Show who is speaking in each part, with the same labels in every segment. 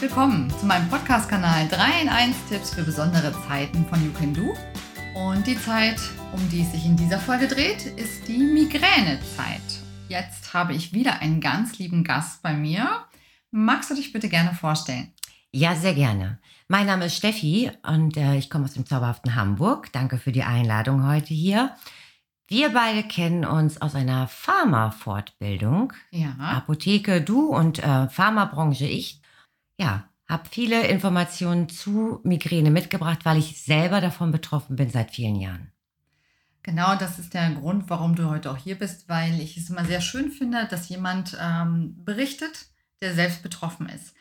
Speaker 1: herzlich willkommen zu meinem Podcast-Kanal 3 in 1 Tipps für besondere Zeiten von You Can Do. Und die Zeit, um die es sich in dieser Folge dreht, ist die Migränezeit. Jetzt habe ich wieder einen ganz lieben Gast bei mir. Magst du dich bitte gerne vorstellen?
Speaker 2: Ja, sehr gerne. Mein Name ist Steffi und äh, ich komme aus dem zauberhaften Hamburg. Danke für die Einladung heute hier. Wir beide kennen uns aus einer Pharma-Fortbildung.
Speaker 1: Ja.
Speaker 2: Apotheke, du und äh, Pharmabranche, ich. Ja, habe viele Informationen zu Migräne mitgebracht, weil ich selber davon betroffen bin seit vielen Jahren.
Speaker 1: Genau, das ist der Grund, warum du heute auch hier bist, weil ich es immer sehr schön finde, dass jemand ähm, berichtet, der selbst betroffen ist.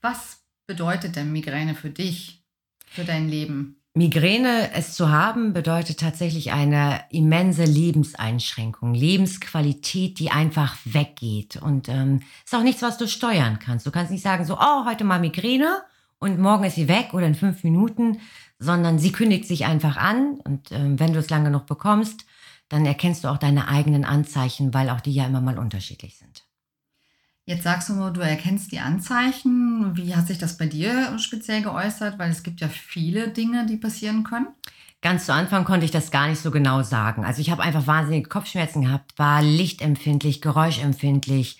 Speaker 1: Was bedeutet denn Migräne für dich, für dein Leben?
Speaker 2: Migräne, es zu haben, bedeutet tatsächlich eine immense Lebenseinschränkung, Lebensqualität, die einfach weggeht. Und ähm, ist auch nichts, was du steuern kannst. Du kannst nicht sagen, so, oh, heute mal Migräne und morgen ist sie weg oder in fünf Minuten, sondern sie kündigt sich einfach an. Und ähm, wenn du es lange genug bekommst, dann erkennst du auch deine eigenen Anzeichen, weil auch die ja immer mal unterschiedlich sind.
Speaker 1: Jetzt sagst du nur, du erkennst die Anzeichen. Wie hat sich das bei dir speziell geäußert? Weil es gibt ja viele Dinge, die passieren können.
Speaker 2: Ganz zu Anfang konnte ich das gar nicht so genau sagen. Also ich habe einfach wahnsinnige Kopfschmerzen gehabt, war lichtempfindlich, geräuschempfindlich.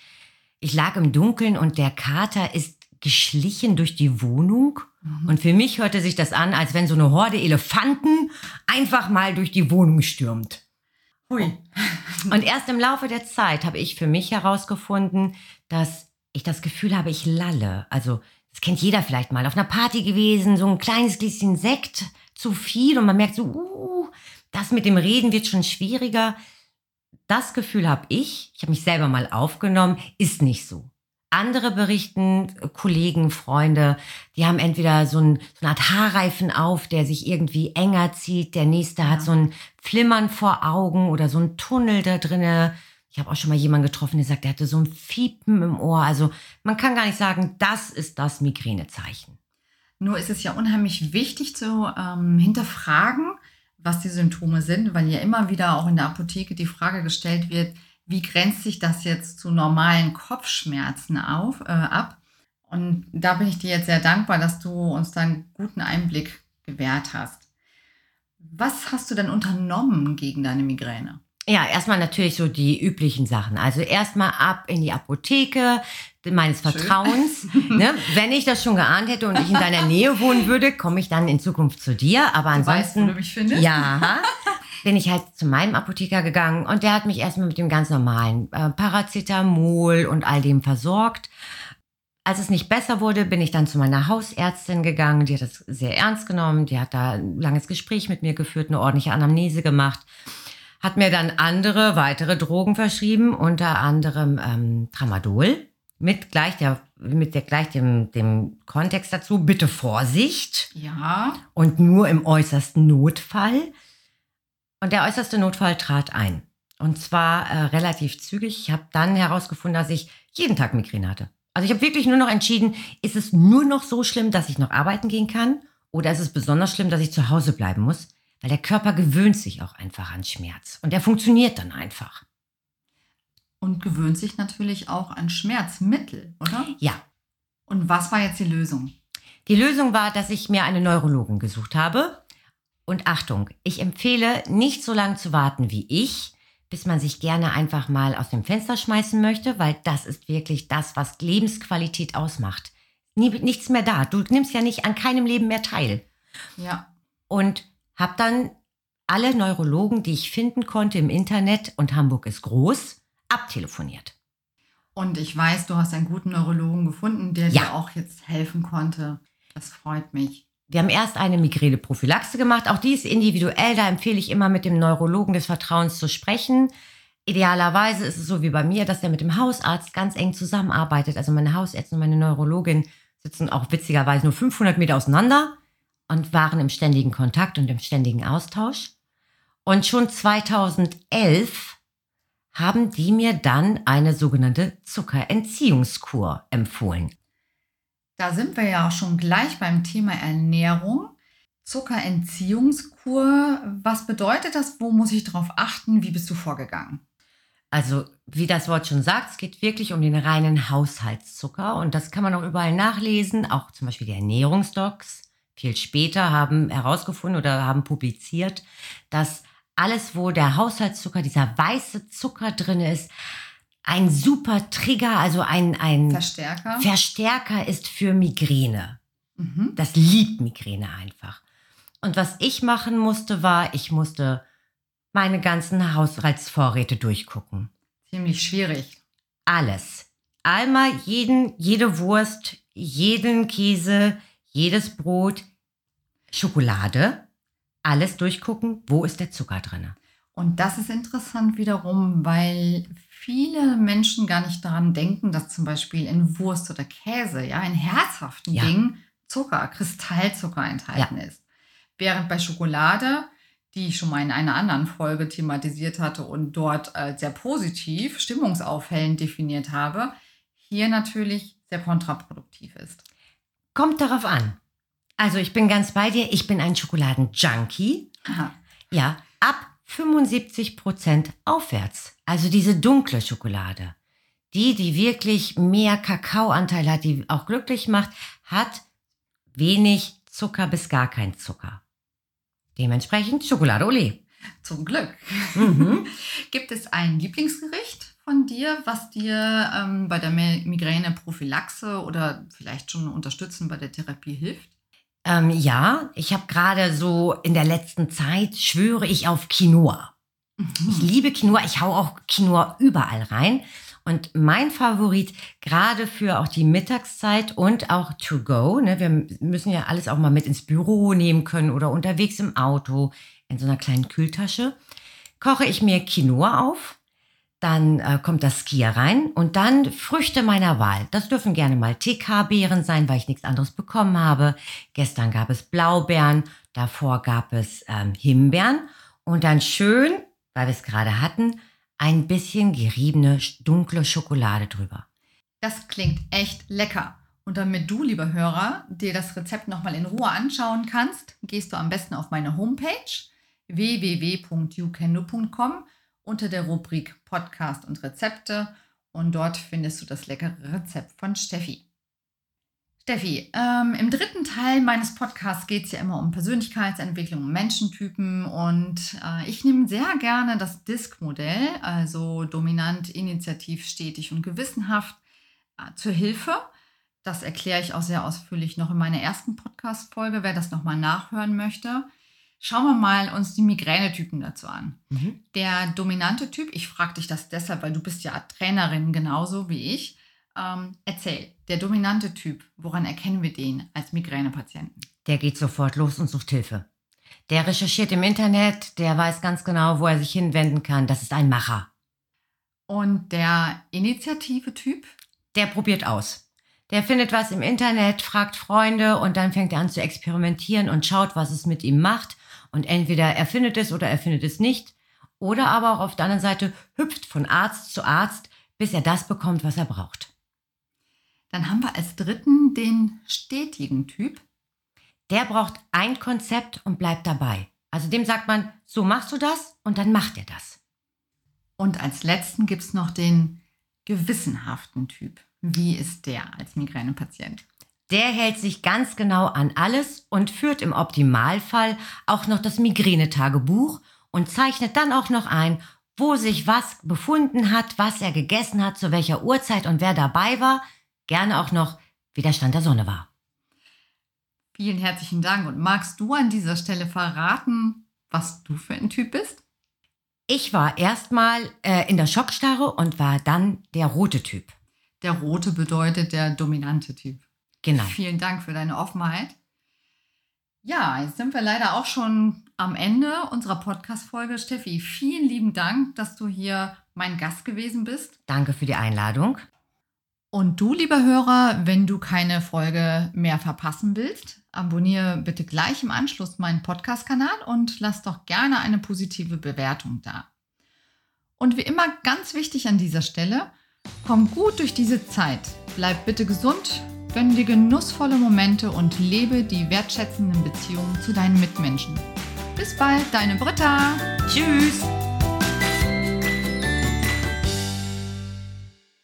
Speaker 2: Ich lag im Dunkeln und der Kater ist geschlichen durch die Wohnung. Mhm. Und für mich hörte sich das an, als wenn so eine Horde Elefanten einfach mal durch die Wohnung stürmt. Hui. Und erst im Laufe der Zeit habe ich für mich herausgefunden, dass ich das Gefühl habe, ich lalle. Also, das kennt jeder vielleicht mal. Auf einer Party gewesen, so ein kleines Gläschen Sekt zu viel und man merkt so, uh, das mit dem Reden wird schon schwieriger. Das Gefühl habe ich, ich habe mich selber mal aufgenommen, ist nicht so. Andere berichten, Kollegen, Freunde, die haben entweder so, ein, so eine Art Haarreifen auf, der sich irgendwie enger zieht. Der nächste ja. hat so ein Flimmern vor Augen oder so ein Tunnel da drinne. Ich habe auch schon mal jemanden getroffen, der sagt, der hatte so ein Fiepen im Ohr. Also man kann gar nicht sagen, das ist das Migränezeichen.
Speaker 1: Nur ist es ja unheimlich wichtig zu ähm, hinterfragen, was die Symptome sind, weil ja immer wieder auch in der Apotheke die Frage gestellt wird, wie grenzt sich das jetzt zu normalen Kopfschmerzen auf, äh, ab? Und da bin ich dir jetzt sehr dankbar, dass du uns da einen guten Einblick gewährt hast. Was hast du denn unternommen gegen deine Migräne?
Speaker 2: Ja, erstmal natürlich so die üblichen Sachen. Also erstmal ab in die Apotheke meines Vertrauens. ne? Wenn ich das schon geahnt hätte und ich in deiner Nähe wohnen würde, komme ich dann in Zukunft zu dir. Aber ansonsten. Du weißt, wo
Speaker 1: du mich findest?
Speaker 2: Ja. Bin ich halt zu meinem Apotheker gegangen und der hat mich erstmal mit dem ganz normalen äh, Paracetamol und all dem versorgt. Als es nicht besser wurde, bin ich dann zu meiner Hausärztin gegangen. Die hat das sehr ernst genommen. Die hat da ein langes Gespräch mit mir geführt, eine ordentliche Anamnese gemacht. Hat mir dann andere, weitere Drogen verschrieben, unter anderem ähm, Tramadol. Mit gleich, der, mit der, gleich dem, dem Kontext dazu, bitte Vorsicht.
Speaker 1: Ja.
Speaker 2: Und nur im äußersten Notfall. Und der äußerste Notfall trat ein. Und zwar äh, relativ zügig. Ich habe dann herausgefunden, dass ich jeden Tag Migräne hatte. Also ich habe wirklich nur noch entschieden, ist es nur noch so schlimm, dass ich noch arbeiten gehen kann? Oder ist es besonders schlimm, dass ich zu Hause bleiben muss? Weil der Körper gewöhnt sich auch einfach an Schmerz. Und der funktioniert dann einfach.
Speaker 1: Und gewöhnt sich natürlich auch an Schmerzmittel, oder?
Speaker 2: Ja.
Speaker 1: Und was war jetzt die Lösung?
Speaker 2: Die Lösung war, dass ich mir eine Neurologin gesucht habe, und Achtung, ich empfehle, nicht so lange zu warten wie ich, bis man sich gerne einfach mal aus dem Fenster schmeißen möchte, weil das ist wirklich das, was Lebensqualität ausmacht. Nichts mehr da. Du nimmst ja nicht an keinem Leben mehr teil.
Speaker 1: Ja.
Speaker 2: Und habe dann alle Neurologen, die ich finden konnte im Internet, und Hamburg ist groß, abtelefoniert.
Speaker 1: Und ich weiß, du hast einen guten Neurologen gefunden, der ja. dir auch jetzt helfen konnte. Das freut mich.
Speaker 2: Wir haben erst eine Migräneprophylaxe gemacht. Auch die ist individuell. Da empfehle ich immer mit dem Neurologen des Vertrauens zu sprechen. Idealerweise ist es so wie bei mir, dass der mit dem Hausarzt ganz eng zusammenarbeitet. Also meine Hausärztin und meine Neurologin sitzen auch witzigerweise nur 500 Meter auseinander und waren im ständigen Kontakt und im ständigen Austausch. Und schon 2011 haben die mir dann eine sogenannte Zuckerentziehungskur empfohlen.
Speaker 1: Da sind wir ja auch schon gleich beim Thema Ernährung. Zuckerentziehungskur, was bedeutet das? Wo muss ich darauf achten? Wie bist du vorgegangen?
Speaker 2: Also, wie das Wort schon sagt, es geht wirklich um den reinen Haushaltszucker und das kann man auch überall nachlesen, auch zum Beispiel die Ernährungsdocs. Viel später haben herausgefunden oder haben publiziert, dass alles, wo der Haushaltszucker, dieser weiße Zucker drin ist, ein super Trigger, also ein, ein
Speaker 1: Verstärker.
Speaker 2: Verstärker ist für Migräne.
Speaker 1: Mhm.
Speaker 2: Das liebt Migräne einfach. Und was ich machen musste, war, ich musste meine ganzen Haushaltsvorräte durchgucken.
Speaker 1: Ziemlich schwierig.
Speaker 2: Alles. Einmal jeden, jede Wurst, jeden Käse, jedes Brot, Schokolade. Alles durchgucken, wo ist der Zucker drin.
Speaker 1: Und das ist interessant wiederum, weil viele Menschen gar nicht daran denken, dass zum Beispiel in Wurst oder Käse, ja, in herzhaften
Speaker 2: Ja.
Speaker 1: Dingen Zucker, Kristallzucker enthalten ist. Während bei Schokolade, die ich schon mal in einer anderen Folge thematisiert hatte und dort als sehr positiv, stimmungsaufhellend definiert habe, hier natürlich sehr kontraproduktiv ist.
Speaker 2: Kommt darauf an. Also ich bin ganz bei dir, ich bin ein Schokoladenjunkie.
Speaker 1: Aha.
Speaker 2: Ja, ab 75% aufwärts. Also diese dunkle Schokolade. Die, die wirklich mehr Kakaoanteil hat, die auch glücklich macht, hat wenig Zucker bis gar kein Zucker. Dementsprechend Schokolade Olé.
Speaker 1: Zum Glück.
Speaker 2: Mhm.
Speaker 1: Gibt es ein Lieblingsgericht von dir, was dir ähm, bei der Mi- Migräne-Prophylaxe oder vielleicht schon unterstützen bei der Therapie hilft?
Speaker 2: Ähm, ja, ich habe gerade so in der letzten Zeit schwöre ich auf Quinoa. Ich liebe Quinoa, ich hau auch Quinoa überall rein. Und mein Favorit, gerade für auch die Mittagszeit und auch to go, ne, wir müssen ja alles auch mal mit ins Büro nehmen können oder unterwegs im Auto in so einer kleinen Kühltasche, koche ich mir Quinoa auf. Dann äh, kommt das Skier rein und dann Früchte meiner Wahl. Das dürfen gerne mal TK-Beeren sein, weil ich nichts anderes bekommen habe. Gestern gab es Blaubeeren, davor gab es ähm, Himbeeren und dann schön, weil wir es gerade hatten, ein bisschen geriebene dunkle Schokolade drüber.
Speaker 1: Das klingt echt lecker. Und damit du, lieber Hörer, dir das Rezept nochmal in Ruhe anschauen kannst, gehst du am besten auf meine Homepage www.youkendo.com unter der Rubrik Podcast und Rezepte und dort findest du das leckere Rezept von Steffi. Steffi, ähm, im dritten Teil meines Podcasts geht es ja immer um Persönlichkeitsentwicklung, um Menschentypen und äh, ich nehme sehr gerne das DISC-Modell, also dominant, initiativ, stetig und gewissenhaft, äh, zur Hilfe. Das erkläre ich auch sehr ausführlich noch in meiner ersten Podcast-Folge, wer das nochmal nachhören möchte. Schauen wir mal uns die Migränetypen dazu an.
Speaker 2: Mhm.
Speaker 1: Der dominante Typ, ich frage dich das deshalb, weil du bist ja Trainerin genauso wie ich. Ähm, erzähl, der dominante Typ, woran erkennen wir den als Migränepatienten?
Speaker 2: Der geht sofort los und sucht Hilfe. Der recherchiert im Internet, der weiß ganz genau, wo er sich hinwenden kann. Das ist ein Macher.
Speaker 1: Und der initiative Typ,
Speaker 2: Der probiert aus. Der findet was im Internet, fragt Freunde und dann fängt er an zu experimentieren und schaut, was es mit ihm macht. Und entweder er findet es oder er findet es nicht. Oder aber auch auf der anderen Seite hüpft von Arzt zu Arzt, bis er das bekommt, was er braucht.
Speaker 1: dann haben wir als dritten den stetigen Typ.
Speaker 2: Der braucht ein Konzept und bleibt dabei. Also dem sagt man, so machst du das und dann macht er das.
Speaker 1: Und als letzten gibt es noch den gewissenhaften Typ. Wie ist der als Migränepatient?
Speaker 2: Der hält sich ganz genau an alles und führt im Optimalfall auch noch das Migränetagebuch und zeichnet dann auch noch ein, wo sich was befunden hat, was er gegessen hat, zu welcher Uhrzeit und wer dabei war. Gerne auch noch, wie der Stand der Sonne war.
Speaker 1: Vielen herzlichen Dank. Und magst du an dieser Stelle verraten, was du für ein Typ bist?
Speaker 2: Ich war erstmal äh, in der Schockstarre und war dann der rote Typ.
Speaker 1: Der rote bedeutet der dominante Typ.
Speaker 2: Genau.
Speaker 1: Vielen Dank für deine Offenheit. Ja, jetzt sind wir leider auch schon am Ende unserer Podcast-Folge. Steffi, vielen lieben Dank, dass du hier mein Gast gewesen bist.
Speaker 2: Danke für die Einladung.
Speaker 1: Und du, lieber Hörer, wenn du keine Folge mehr verpassen willst, abonniere bitte gleich im Anschluss meinen Podcast-Kanal und lass doch gerne eine positive Bewertung da. Und wie immer ganz wichtig an dieser Stelle, komm gut durch diese Zeit, bleib bitte gesund, gönn dir genussvolle Momente und lebe die wertschätzenden Beziehungen zu deinen Mitmenschen. Bis bald, deine Britta!
Speaker 2: Tschüss!